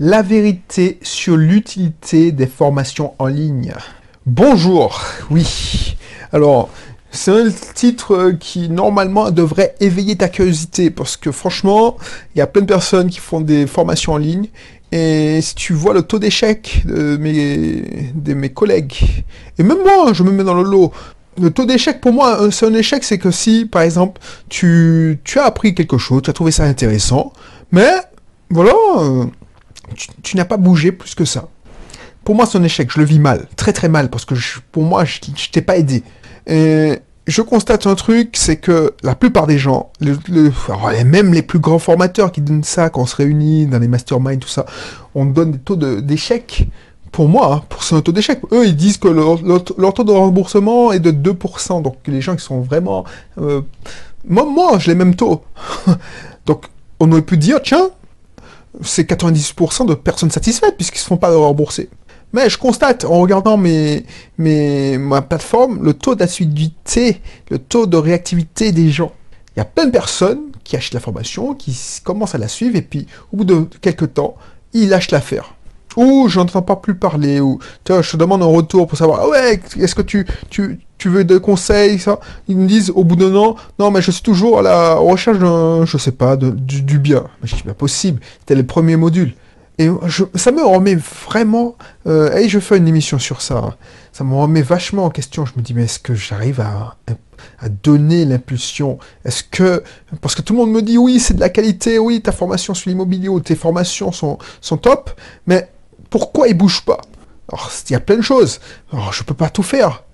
La vérité sur l'utilité des formations en ligne. Bonjour, oui. Alors, c'est un titre qui normalement devrait éveiller ta curiosité parce que franchement, il y a plein de personnes qui font des formations en ligne et si tu vois le taux d'échec de mes, collègues, et même moi, je me mets dans le lot, le taux d'échec, pour moi, c'est un échec, c'est que si, par exemple, tu, tu as appris quelque chose, tu as trouvé ça intéressant, mais, voilà, tu, n'as pas bougé plus que ça. Pour moi, c'est un échec, je le vis mal, très très mal, parce que pour moi, je, je t'ai pas aidé. Et je constate un truc, c'est que la plupart des gens, même les plus grands formateurs qui donnent ça quand on se réunit dans les masterminds, tout ça, on donne des taux d'échec pour moi, hein, pour c'est un taux d'échec. Eux, ils disent que leur, taux de remboursement est de 2%. Donc les gens qui sont vraiment... Euh, moi, moi, j'ai les mêmes taux. donc on aurait pu dire, tiens, c'est 90% de personnes satisfaites puisqu'ils ne se font pas rembourser. Mais je constate, en regardant mes, mes, ma plateforme, le taux d'assiduité, le taux de réactivité des gens. Il y a plein de personnes qui achètent la formation, qui commencent à la suivre, et puis au bout de quelques temps, ils lâchent l'affaire ou j'entends pas plus parler, ou tu vois, je te demande un retour pour savoir, ah ouais, est-ce que tu, tu, tu veux des conseils, ça? Ils me disent au bout d'un an, non, mais je suis toujours à la recherche d'un, je sais pas, de, du, bien. Mais je dis, pas possible, c'était le premier module. Et ça me remet vraiment, euh, et je fais une émission sur ça, ça me remet vachement en question. Je me dis, mais est-ce que j'arrive à, à donner l'impulsion? Est-ce que, parce que tout le monde me dit, oui, c'est de la qualité, oui, ta formation sur l'immobilier ou tes formations sont, sont top, mais pourquoi il bouge pas? Alors, il y a plein de choses. Alors, je peux pas tout faire.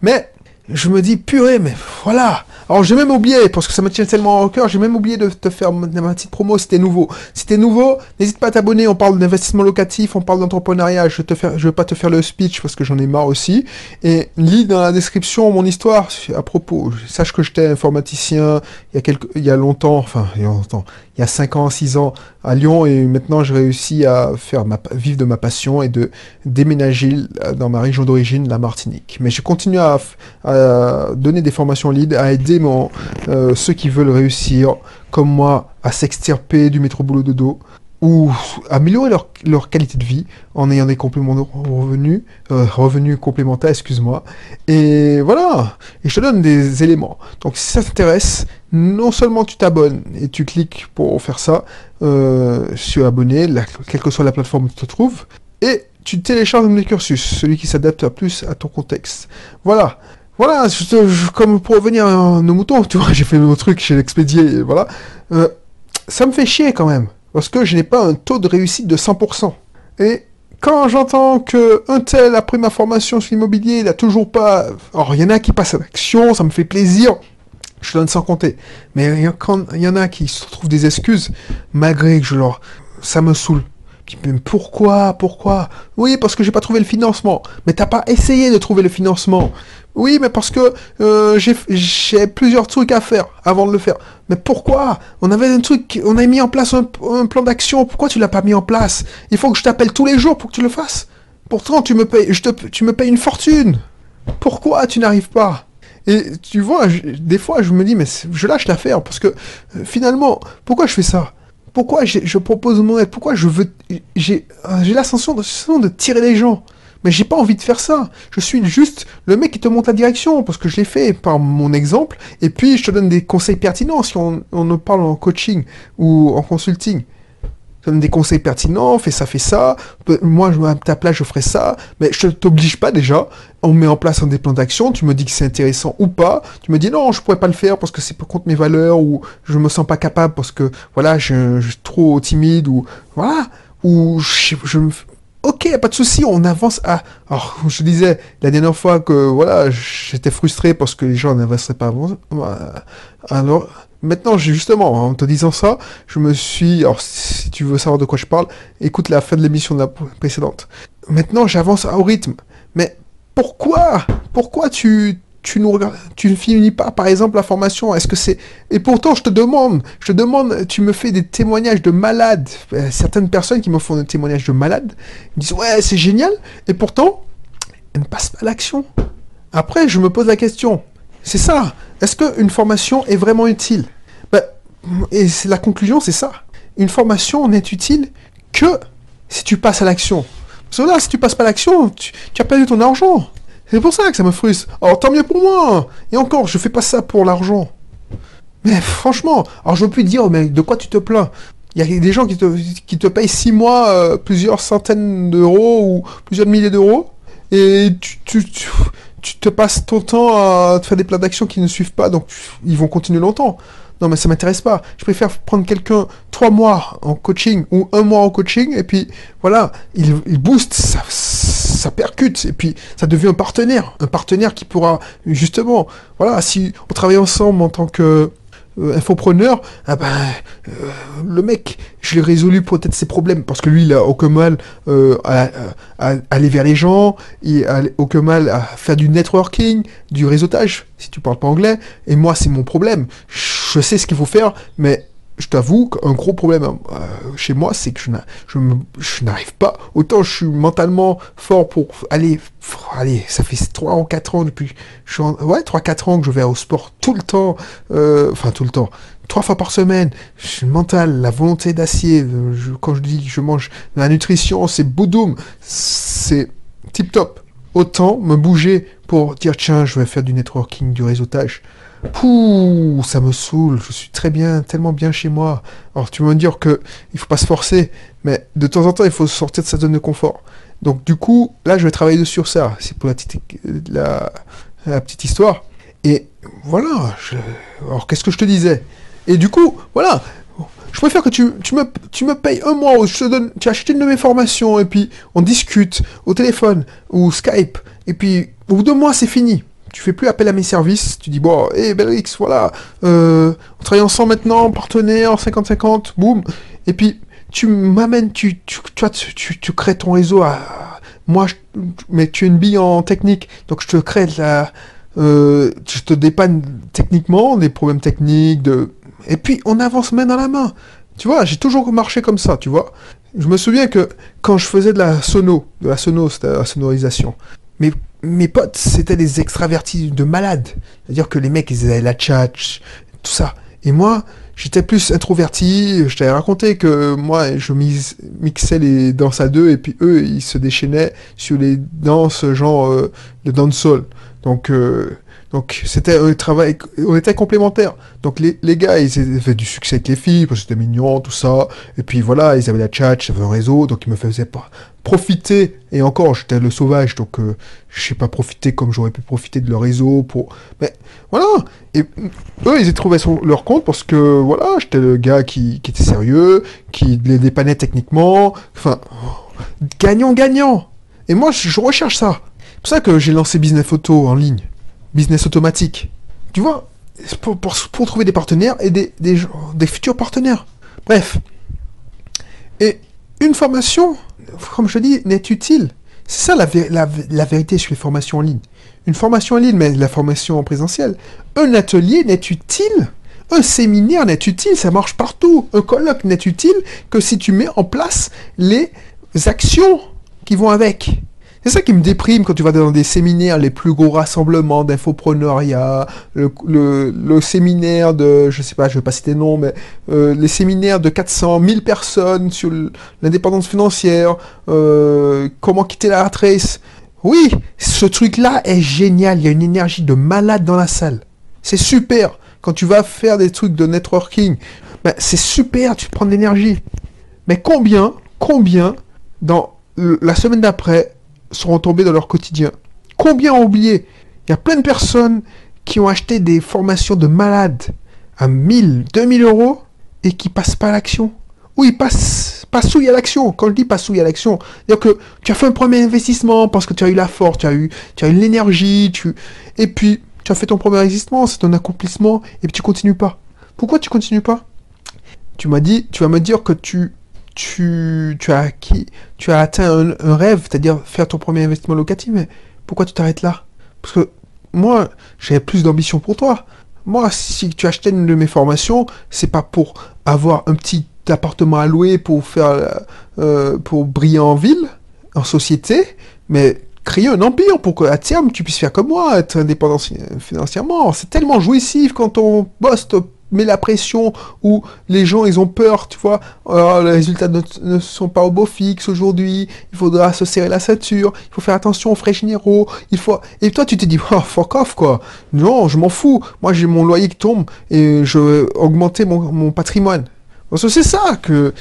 Mais je me dis, purée, mais voilà. Alors j'ai même oublié, parce que ça me tient tellement au cœur, j'ai même oublié de te faire ma petite promo si t'es nouveau. Si t'es nouveau, n'hésite pas à t'abonner, on parle d'investissement locatif, on parle d'entrepreneuriat, je te faire, je vais pas te faire le speech parce que j'en ai marre aussi. Et lis dans la description mon histoire à propos. Sache que j'étais informaticien il y a quelques, il y a longtemps, enfin, il y a longtemps, il y a 5 ans, 6 ans à Lyon et maintenant j'ai réussi à faire ma, vivre de ma passion et de déménager dans ma région d'origine, la Martinique. Mais je continue à donner des formations lead, à aider mon, euh, ceux qui veulent réussir, comme moi, à s'extirper du métro boulot de dos ou améliorer leur, qualité de vie en ayant des compléments de revenus, euh, revenus complémentaires, excuse-moi. Et voilà, et je te donne des éléments. Donc si ça t'intéresse, non seulement tu t'abonnes et tu cliques pour faire ça, euh, sur abonner, quelle que soit la plateforme où tu te trouves, et tu télécharges mes cursus, celui qui s'adapte plus à ton contexte. Voilà. Voilà, comme pour revenir à nos moutons, tu vois, j'ai fait mon truc, j'ai l'expédié, voilà. Euh, ça me fait chier quand même. Parce que je n'ai pas un taux de réussite de 100%. Et quand j'entends que un tel, après ma formation sur l'immobilier, il n'a toujours pas... Alors, il y en a qui passent à l'action, ça me fait plaisir. Je donne sans compter. Mais quand il y en a qui se trouvent des excuses, malgré que je leur... Ça me saoule. Mais pourquoi Pourquoi? Oui, parce que j'ai pas trouvé le financement. Mais t'as pas essayé de trouver le financement. Oui, mais parce que euh, j'ai plusieurs trucs à faire avant de le faire. Mais pourquoi? On avait un truc, on a mis en place un, plan d'action. Pourquoi tu l'as pas mis en place? Il faut que je t'appelle tous les jours pour que tu le fasses. Pourtant, tu me payes, je te, tu me payes une fortune. Pourquoi tu n'arrives pas? Et tu vois, des fois, je me dis, mais je lâche l'affaire parce que euh, finalement, pourquoi je fais ça? Pourquoi je propose mon aide Pourquoi je veux, j'ai, euh, l'ascension de, de tirer les gens mais j'ai pas envie de faire ça. Je suis juste le mec qui te montre la direction, parce que je l'ai fait par mon exemple, et puis je te donne des conseils pertinents si on, on en parle en coaching ou en consulting. Donne des conseils pertinents, fais ça, fais ça. Moi, à ta place, je ferai ça. Mais je t'oblige pas déjà. On met en place un des plans d'action. Tu me dis que c'est intéressant ou pas. Tu me dis non, je pourrais pas le faire parce que c'est contre mes valeurs ou je me sens pas capable parce que voilà, je, suis trop timide ou voilà. Ou je, je, Ok, pas de souci, on avance à. Alors, je disais la dernière fois que voilà, j'étais frustré parce que les gens n'avanceraient pas avant. Alors, maintenant, justement, en te disant ça, je me suis. Alors, si tu veux savoir de quoi je parle, écoute la fin de l'émission de la précédente. Maintenant, j'avance au rythme. Mais pourquoi Pourquoi tu tu nous regardes, tu ne finis pas, par exemple, la formation? Est-ce que c'est Et pourtant, je te demande, je te demande, tu me fais des témoignages de malades. Euh, certaines personnes qui me font des témoignages de malades me disent ouais, c'est génial. Et pourtant, elles ne passent pas l'action. Après, je me pose la question. C'est ça. Est-ce qu'une formation est vraiment utile? Ben, Et la conclusion, c'est ça. Une formation n'est utile que si tu passes à l'action. Parce que là, si tu passes pas à l'action, tu, as perdu ton argent. C'est pour ça que ça me frustre. Alors tant mieux pour moi. Et encore, je fais pas ça pour l'argent. Mais franchement, alors je veux plus dire, mais de quoi tu te plains? Il y a des gens qui te, te payent six mois euh, plusieurs centaines d'euros ou plusieurs milliers d'euros. Et tu, tu te passes ton temps à te faire des plans d'action qui ne suivent pas, donc ils vont continuer longtemps. Non, mais ça m'intéresse pas. Je préfère prendre quelqu'un trois mois en coaching ou un mois en coaching, et puis voilà, il, il booste, ça, ça percute, et puis ça devient un partenaire. Un partenaire qui pourra, justement, voilà, si on travaille ensemble en tant que euh, infopreneur, ah ben, euh, le mec, je l'ai résolu peut-être ses problèmes, parce que lui, il a aucun mal euh, à, à- à aller vers les gens, il a aucun mal à faire du networking, du réseautage, si tu parles pas anglais, et moi, c'est mon problème. Je sais ce qu'il faut faire, mais je t'avoue qu'un gros problème euh, chez moi, c'est que je n'arrive pas. Autant je suis mentalement fort pour aller. Allez, ça fait 3 ou 4 ans depuis. Je suis en- ouais, 3-4 ans que je vais au sport tout le temps. euh, Enfin, tout le temps. Trois fois par semaine. Je suis mental, la volonté d'acier. euh, Quand je dis que je mange la nutrition, c'est boudoum. C'est tip top. Autant me bouger pour dire tiens, je vais faire du networking, du réseautage. Pouh, ça me saoule, je suis très bien, tellement bien chez moi. Alors tu vas me dire que il faut pas se forcer, mais de temps en temps il faut sortir de sa zone de confort. Donc du coup, là je vais travailler sur ça, c'est pour la petite, histoire. Et voilà, je- alors qu'est-ce que je te disais? Et du coup, voilà, je préfère que tu, tu, me, tu me payes un mois où je te donne, tu achètes une de mes formations et puis on discute au téléphone ou Skype et puis au bout de mois c'est fini. Tu fais plus appel à mes services, tu dis bon, hé Belrix, voilà, euh, on travaille ensemble maintenant, partenaire, 50-50, boum. Et puis tu m'amènes, tu, tu, tu, tu, tu, crées ton réseau à... Moi, je- mais tu es une bille en technique, donc je te crée de la... Euh, je te dépanne techniquement, des problèmes techniques, de... Et puis on avance main dans la main. Tu vois, j'ai toujours marché comme ça, tu vois. Je me souviens que quand je faisais de la sono, de la sono, c'était la sonorisation, mes, mes potes, c'était des extravertis de malades. C'est-à-dire que les mecs, ils avaient la tchatch, tout ça. Et moi, j'étais plus introverti. Je t'avais raconté que moi, je mixais les danses à deux et puis eux, ils se déchaînaient sur les danses genre euh, de dancehall. Donc, euh, donc c'était un travail, on était complémentaires. Donc les, les gars, ils avaient du succès avec les filles parce que c'était mignon, tout ça. Et puis voilà, ils avaient la chat, avaient un réseau, donc ils me faisaient pas profiter. Et encore, j'étais le sauvage, donc euh, je sais pas profiter comme j'aurais pu profiter de leur réseau pour. Mais voilà. Et eux, ils y trouvaient leur compte parce que voilà, j'étais le gars qui, qui était sérieux, qui les dépannait techniquement. Enfin, gagnant, gagnant. Et moi, je recherche ça. C'est pour ça que j'ai lancé Business Photo en ligne. Business automatique. Tu vois, pour, trouver des partenaires et des, des, futurs partenaires. Bref. Et une formation, comme je dis, n'est utile. C'est ça la vérité sur les formations en ligne. Une formation en ligne, mais la formation en présentiel. Un atelier n'est utile. Un séminaire n'est utile, ça marche partout. Un colloque n'est utile que si tu mets en place les actions qui vont avec. C'est ça qui me déprime quand tu vas dans des séminaires, les plus gros rassemblements d'infopreneuriat, le, le, séminaire de, je sais pas, je vais pas citer le nom, mais euh, les séminaires de 400 1000 personnes sur l'indépendance financière, euh, comment quitter la rat race. Oui, ce truc-là est génial, il y a une énergie de malade dans la salle. C'est super. Quand tu vas faire des trucs de networking, ben, c'est super, tu prends de l'énergie. Mais combien, combien, dans la semaine d'après, seront tombés dans leur quotidien Combien ont oublié? Il y a plein de personnes qui ont acheté des formations de malades à 1000, 2000 euros et qui passent pas à l'action. Oui, ils passent, passouillent à l'action. Quand je dis passouillent à l'action, c'est-à-dire que tu as fait un premier investissement parce que tu as eu la force, tu as eu, tu as eu l'énergie, tu... et puis tu as fait ton premier investissement, c'est un accomplissement, et puis tu continues pas. Pourquoi tu continues pas? Tu m'as dit, tu vas me dire que tu, tu, as acquis, tu as atteint un, rêve, c'est-à-dire faire ton premier investissement locatif, mais pourquoi tu t'arrêtes là? Parce que moi, j'avais plus d'ambition pour toi. Moi, si tu achetais une de mes formations, c'est pas pour avoir un petit appartement à louer pour faire, euh, pour briller en ville, en société, mais créer un empire pour qu'à terme tu puisses faire comme moi, être indépendant fi- financièrement. C'est tellement jouissif quand ton boss te met la pression, où les gens, ils ont peur, tu vois. Oh, les résultats ne, sont pas au beau fixe aujourd'hui, il faudra se serrer la ceinture, il faut faire attention aux frais généraux, il faut... Et toi, tu te dis, oh, fuck off, quoi. Non, je m'en fous. Moi, j'ai mon loyer qui tombe et je veux augmenter mon, mon patrimoine. Parce que c'est ça que...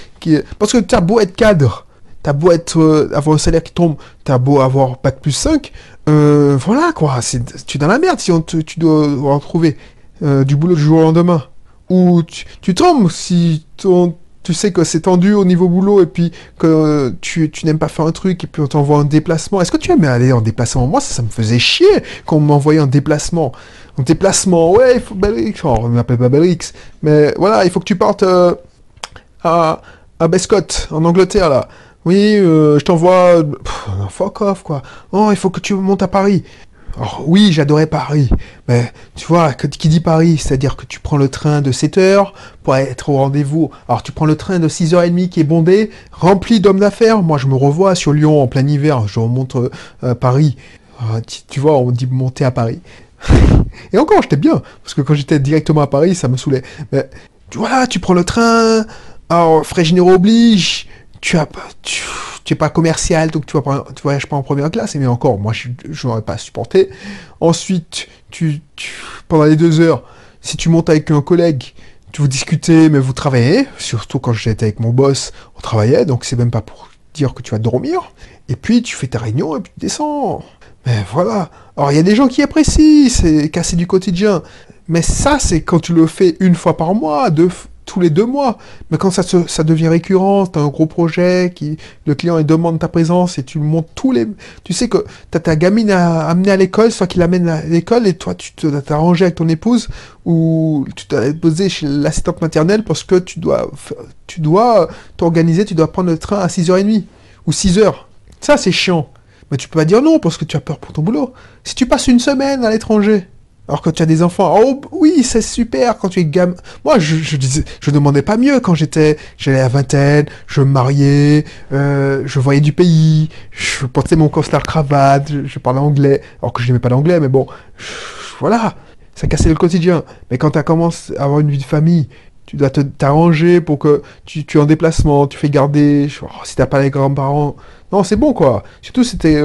Parce que tu as beau être cadre, t'as beau être, euh, avoir un salaire qui tombe, t'as beau avoir bac plus 5, euh, voilà quoi, tu es dans la merde si on tu dois retrouver euh, du boulot du jour au lendemain. Ou tu, tombes si tu sais que c'est tendu au niveau boulot et puis que tu, n'aimes pas faire un truc et puis on t'envoie en déplacement. Est-ce que tu aimes aller en déplacement? Moi, ça, me faisait chier quand on m'envoyait en déplacement. En déplacement, ouais, il faut Belrix. Oh, on m'appelle pas Belrix. Mais voilà, il faut que tu partes à, à Bescott, en Angleterre, là. Oui, euh, je t'envoie... Fuck off, quoi. Oh, il faut que tu montes à Paris. Oh, oui, j'adorais Paris. Mais tu vois, qui dit Paris, c'est-à-dire que tu prends le train de 7 heures pour être au rendez-vous. Alors tu prends le train de 6h30 qui est bondé, rempli d'hommes d'affaires. Moi, je me revois sur Lyon en plein hiver. Je remonte euh, Paris. Ah, tu, vois, on dit monter à Paris. Et encore, j'étais bien. Parce que quand j'étais directement à Paris, ça me saoulait. Mais voilà, tu prends le train. Alors, frais généraux oblige tu as tu, tu pas commercial, donc tu, vas, tu voyages pas en première classe, mais encore, moi je n'aurais pas supporté. Ensuite, tu, pendant les deux heures, si tu montes avec un collègue, tu vous discutez, mais vous travaillez, surtout quand j'étais avec mon boss, on travaillait, donc c'est même pas pour dire que tu vas dormir. Et puis tu fais ta réunion et puis tu descends. Mais voilà. Alors il y a des gens qui apprécient, c'est casser du quotidien. Mais ça, c'est quand tu le fais une fois par mois, deux, les deux mois. Mais quand ça, ça devient récurrent, tu un gros projet, qui, le client il demande ta présence et tu le montes tous les... Tu sais que tu ta gamine à amener à l'école, soit qu'il l'amène à l'école et toi tu t'es arrangé avec ton épouse ou tu t'es posé chez l'assistante maternelle parce que tu dois tu dois t'organiser, tu dois prendre le train à 6h30 ou 6h. Ça c'est chiant. Mais tu peux pas dire non parce que tu as peur pour ton boulot. Si tu passes une semaine à l'étranger, alors quand tu as des enfants, oh oui, c'est super quand tu es gamin. Moi, je, disais, je demandais pas mieux quand j'étais, j'allais à vingtaine, je me mariais, euh, je voyais du pays, je portais mon costard cravate, je, parlais anglais, alors que je n'aimais pas l'anglais, mais bon, voilà, ça cassait le quotidien. Mais quand tu commences à avoir une vie de famille, tu dois t'arranger pour que tu, tu es en déplacement, tu fais garder, oh, si t'as pas les grands-parents, non, c'est bon quoi. Surtout si es,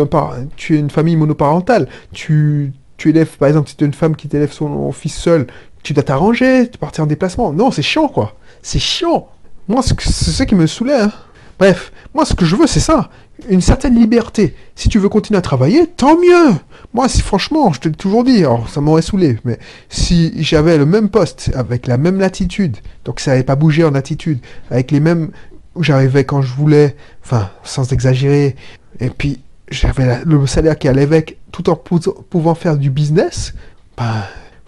tu es une famille monoparentale, tu tu élèves, par exemple, si tu es une femme qui t'élève son fils seul, tu dois t'arranger, tu partir en déplacement. Non, c'est chiant, quoi. C'est chiant. Moi, c'est ça qui me saoulait. Hein. Bref, moi, ce que je veux, c'est ça. Une certaine liberté. Si tu veux continuer à travailler, tant mieux. Moi, si franchement, je te l'ai toujours dit, alors ça m'aurait saoulé, mais si j'avais le même poste, avec la même latitude, donc ça n'avait pas bougé en attitude, avec les mêmes... J'arrivais quand je voulais, enfin, sans exagérer, et puis j'avais le salaire qui allait avec, tout en pouvant faire du business, ben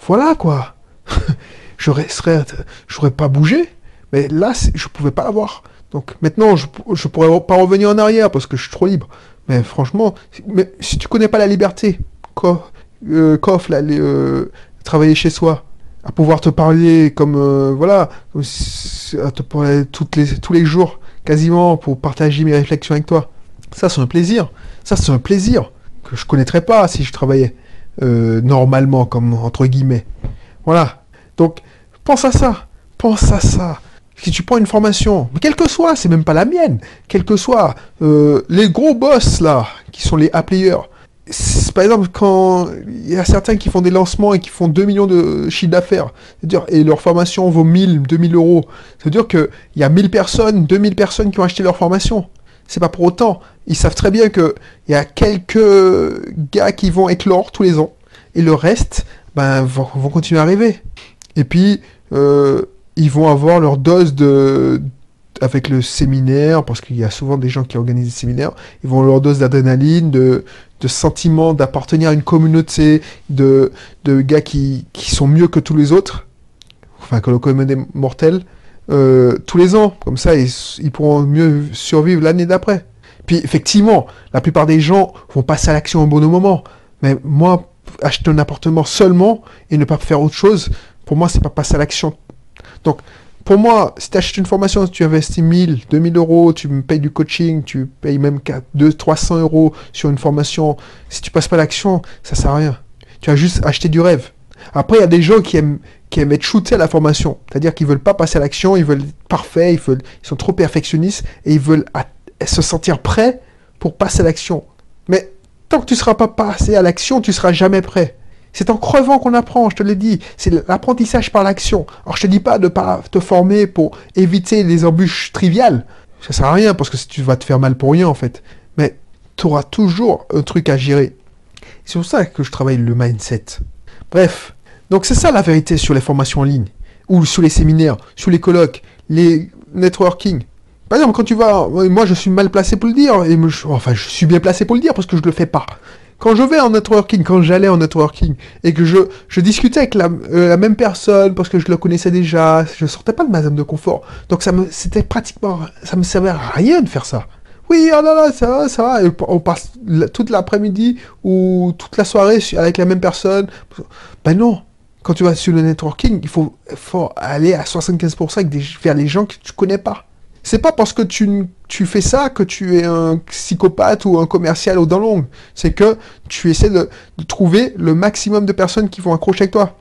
voilà quoi. je serais, j'aurais pas bougé, mais là je pouvais pas l'avoir. Donc maintenant je, je pourrais pas revenir en arrière parce que je suis trop libre. Mais franchement, mais si tu connais pas la liberté, quoi, euh, euh, travailler chez soi, à pouvoir te parler comme euh, voilà, à te parler toutes les, tous les jours quasiment pour partager mes réflexions avec toi. Ça c'est un plaisir. Ça, c'est un plaisir que je connaîtrais pas si je travaillais euh, normalement, comme entre guillemets. Voilà. Donc, pense à ça. Pense à ça. Si tu prends une formation, quelle que soit, c'est même pas la mienne, quel que soit, euh, les gros boss là, qui sont les A-players, par exemple, quand il y a certains qui font des lancements et qui font 2 millions de chiffre d'affaires, c'est-à-dire, et leur formation vaut 1000, 2000 euros, c'est-à-dire qu'il y a 1000 personnes, 2000 personnes qui ont acheté leur formation c'est pas pour autant. Ils savent très bien qu'il y a quelques gars qui vont éclore tous les ans, et le reste ben, vont, continuer à arriver. Et puis, euh, ils vont avoir leur dose de avec le séminaire, parce qu'il y a souvent des gens qui organisent des séminaires, ils vont avoir leur dose d'adrénaline, de, de sentiment d'appartenir à une communauté, de, de gars qui, qui sont mieux que tous les autres, enfin que le commun des mortels, euh, tous les ans. Comme ça, ils, pourront mieux survivre l'année d'après. Puis effectivement, la plupart des gens vont passer à l'action au bon moment. Mais moi, acheter un appartement seulement et ne pas faire autre chose, pour moi, c'est pas passer à l'action. Donc, pour moi, si tu achètes une formation, tu investis 1000, 2000 euros, tu me payes du coaching, tu payes même 200, 300 euros sur une formation, si tu passes pas à l'action, ça sert à rien. Tu as juste acheté du rêve. Après, il y a des gens qui aiment, qui aiment être shootés à la formation. C'est-à-dire qu'ils veulent pas passer à l'action, ils veulent être parfaits, ils, sont trop perfectionnistes et ils veulent se sentir prêts pour passer à l'action. Mais tant que tu ne seras pas passé à l'action, tu seras jamais prêt. C'est en crevant qu'on apprend, je te l'ai dit. C'est l'apprentissage par l'action. Alors je te dis pas de pas te former pour éviter les embûches triviales. Ça sert à rien parce que tu vas te faire mal pour rien en fait. Mais tu auras toujours un truc à gérer. C'est pour ça que je travaille le mindset. Bref, donc c'est ça la vérité sur les formations en ligne, ou sur les séminaires, sur les colloques, les networking. Par exemple, quand tu vas, moi je suis mal placé pour le dire, et enfin je suis bien placé pour le dire parce que je le fais pas. Quand je vais en networking, quand j'allais en networking, et que je, je discutais avec la, euh, la, même personne parce que je le connaissais déjà, je sortais pas de ma zone de confort. Donc ça me, c'était pratiquement, ça me servait à rien de faire ça. Oui, oh là là, ça va, ça va. Et on passe toute l'après-midi ou toute la soirée avec la même personne. Ben non, quand tu vas sur le networking, il faut, aller à 75% avec vers les gens que tu connais pas. C'est pas parce que tu, tu fais ça que tu es un psychopathe ou un commercial au dents longues. C'est que tu essaies de, trouver le maximum de personnes qui vont accrocher avec toi.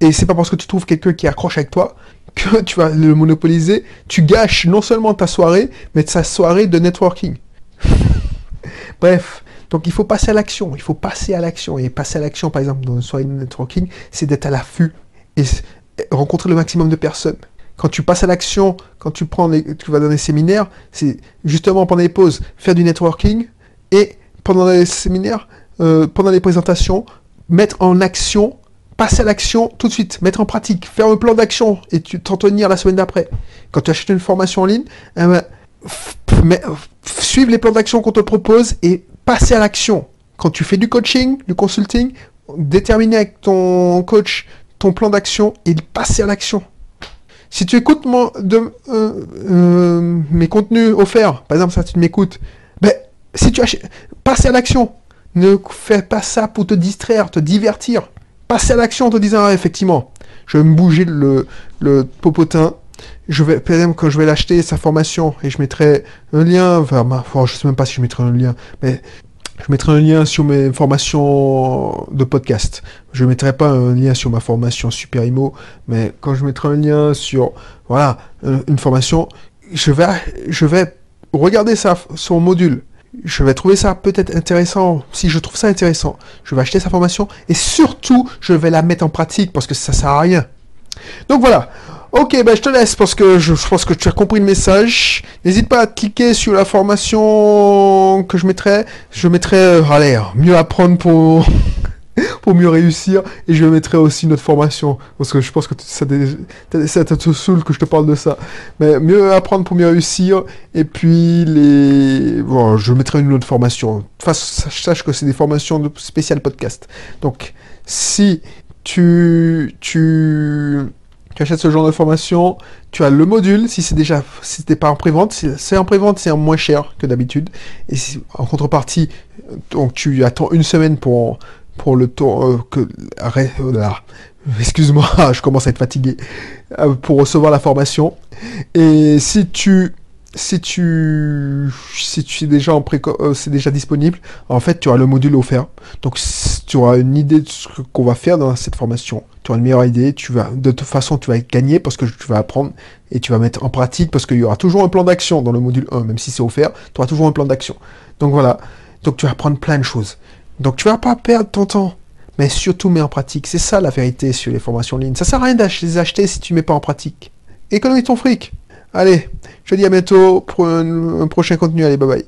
Et c'est pas parce que tu trouves quelqu'un qui accroche avec toi que tu vas le monopoliser. Tu gâches non seulement ta soirée, mais ta soirée de networking. Bref, donc il faut passer à l'action, il faut passer à l'action. Et passer à l'action, par exemple, dans une soirée networking, c'est d'être à l'affût et rencontrer le maximum de personnes. Quand tu passes à l'action, quand tu prends tu vas dans des séminaires, c'est justement pendant les pauses, faire du networking et pendant les séminaires, euh, pendant les présentations, mettre en action, passer à l'action tout de suite, mettre en pratique, faire un plan d'action et tu t'en tenir la semaine d'après. Quand tu achètes une formation en ligne, eh ben, suivre les plans d'action qu'on te propose et passer à l'action. Quand tu fais du coaching, du consulting, déterminer avec ton coach ton plan d'action et passer à l'action. Si tu écoutes euh, euh, mes contenus offerts, par exemple, ça tu m'écoutes, ben, si tu achètes, passer à l'action. Ne fais pas ça pour te distraire, te divertir. Passer à l'action en te disant, ah, effectivement, je vais me bouger le popotin, je vais, exemple, quand je vais l'acheter, sa formation, et je mettrai un lien vers ma, oh, je sais même pas si je mettrai un lien, mais je mettrai un lien sur mes formations de podcast. Je mettrai pas un lien sur ma formation Super Imo, mais quand je mettrai un lien sur, voilà, une formation, je vais, je vais regarder ça, son module. Je vais trouver ça peut-être intéressant. Si je trouve ça intéressant, je vais acheter sa formation et surtout, je vais la mettre en pratique parce que ça sert à rien. Donc voilà. Ok, ben je te laisse parce que je, pense que tu as compris le message. N'hésite pas à cliquer sur la formation que je mettrai. Je mettrai, euh, allez, mieux apprendre pour pour mieux réussir. Et je mettrai aussi notre formation parce que je pense que ça, ça te saoule que je te parle de ça. Mais mieux apprendre pour mieux réussir. Et puis les, bon, je mettrai une autre formation. Enfin, sache que c'est des formations de spécial podcast. Donc, si tu tu tu achètes ce genre de formation, tu as le module, si c'est déjà, si c'était pas en prévente, si c'est en prévente, c'est moins cher que d'habitude. Et en contrepartie, donc tu attends une semaine pour, pour le temps, euh, que, excuse-moi, je commence à être fatigué, euh, pour recevoir la formation. Et si tu, si tu, si es déjà euh, c'est déjà disponible, en fait, tu auras le module offert. Donc, tu auras une idée de ce qu'on va faire dans cette formation tu auras une meilleure idée, tu vas, de toute façon, tu vas gagner parce que tu vas apprendre et tu vas mettre en pratique parce qu'il y aura toujours un plan d'action dans le module 1, même si c'est offert, tu auras toujours un plan d'action. Donc voilà. Donc tu vas apprendre plein de choses. Donc tu vas pas perdre ton temps, mais surtout mets en pratique. C'est ça la vérité sur les formations en ligne. Ça sert à rien de les acheter si tu mets pas en pratique. Économise ton fric. Allez, je te dis à bientôt pour un prochain contenu. Allez, bye bye.